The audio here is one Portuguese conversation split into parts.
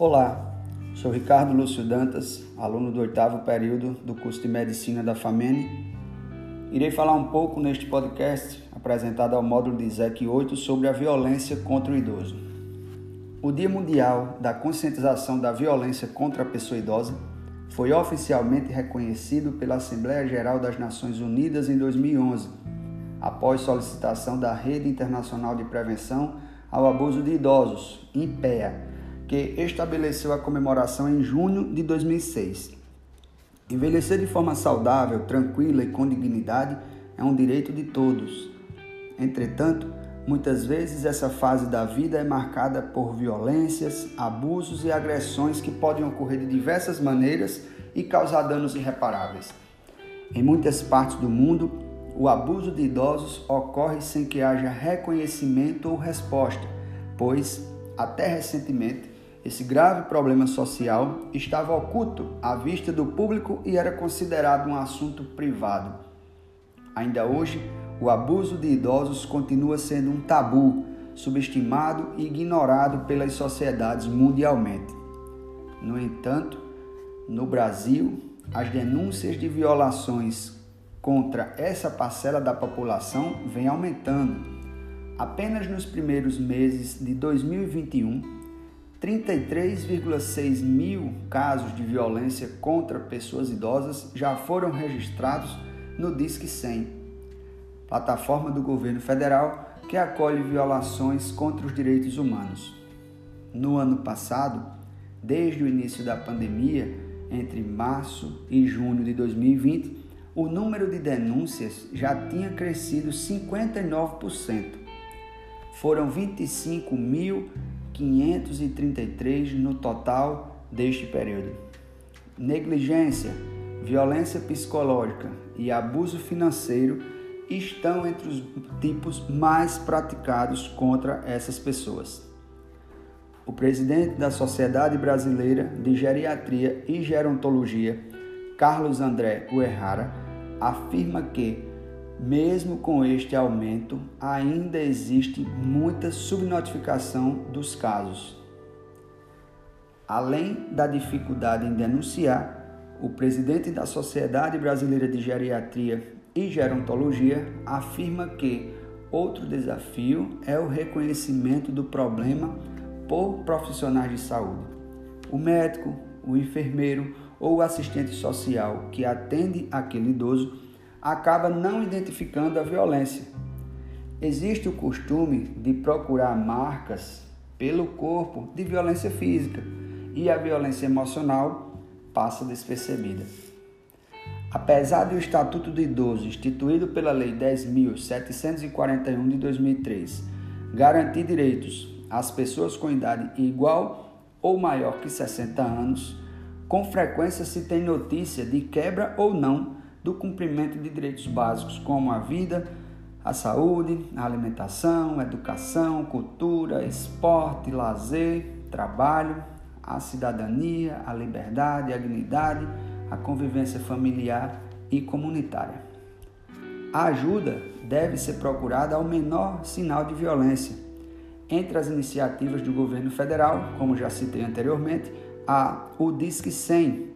Olá, sou Ricardo Lúcio Dantas, aluno do oitavo período do curso de Medicina da FAMENE. Irei falar um pouco neste podcast, apresentado ao módulo de ZEC 8, sobre a violência contra o idoso. O Dia Mundial da Conscientização da Violência contra a Pessoa Idosa foi oficialmente reconhecido pela Assembleia Geral das Nações Unidas em 2011, após solicitação da Rede Internacional de Prevenção ao Abuso de Idosos, INPEA, que estabeleceu a comemoração em junho de 2006. Envelhecer de forma saudável, tranquila e com dignidade é um direito de todos. Entretanto, muitas vezes essa fase da vida é marcada por violências, abusos e agressões que podem ocorrer de diversas maneiras e causar danos irreparáveis. Em muitas partes do mundo, o abuso de idosos ocorre sem que haja reconhecimento ou resposta, pois, até recentemente, esse grave problema social estava oculto à vista do público e era considerado um assunto privado. Ainda hoje, o abuso de idosos continua sendo um tabu, subestimado e ignorado pelas sociedades mundialmente. No entanto, no Brasil, as denúncias de violações contra essa parcela da população vêm aumentando. Apenas nos primeiros meses de 2021, 33,6 mil casos de violência contra pessoas idosas já foram registrados no Disque 100, plataforma do governo federal que acolhe violações contra os direitos humanos. No ano passado, desde o início da pandemia, entre março e junho de 2020, o número de denúncias já tinha crescido 59%. Foram 25 mil 533 no total deste período. Negligência, violência psicológica e abuso financeiro estão entre os tipos mais praticados contra essas pessoas. O presidente da Sociedade Brasileira de Geriatria e Gerontologia, Carlos André Uerrara, afirma que mesmo com este aumento, ainda existe muita subnotificação dos casos. Além da dificuldade em denunciar, o presidente da Sociedade Brasileira de Geriatria e Gerontologia afirma que outro desafio é o reconhecimento do problema por profissionais de saúde. O médico, o enfermeiro ou o assistente social que atende aquele idoso acaba não identificando a violência. Existe o costume de procurar marcas pelo corpo de violência física e a violência emocional passa despercebida. Apesar do Estatuto do Idoso, instituído pela Lei 10.741 de 2003, garantir direitos às pessoas com idade igual ou maior que 60 anos, com frequência se tem notícia de quebra ou não do cumprimento de direitos básicos como a vida, a saúde, a alimentação, a educação, cultura, esporte, lazer, trabalho, a cidadania, a liberdade, a dignidade, a convivência familiar e comunitária. A ajuda deve ser procurada ao menor sinal de violência. Entre as iniciativas do governo federal, como já citei anteriormente, há o Disque 100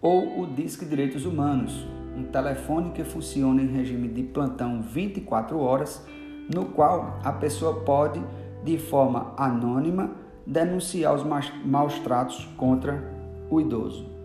ou o Disque Direitos Humanos, um telefone que funciona em regime de plantão 24 horas, no qual a pessoa pode, de forma anônima, denunciar os maus tratos contra o idoso.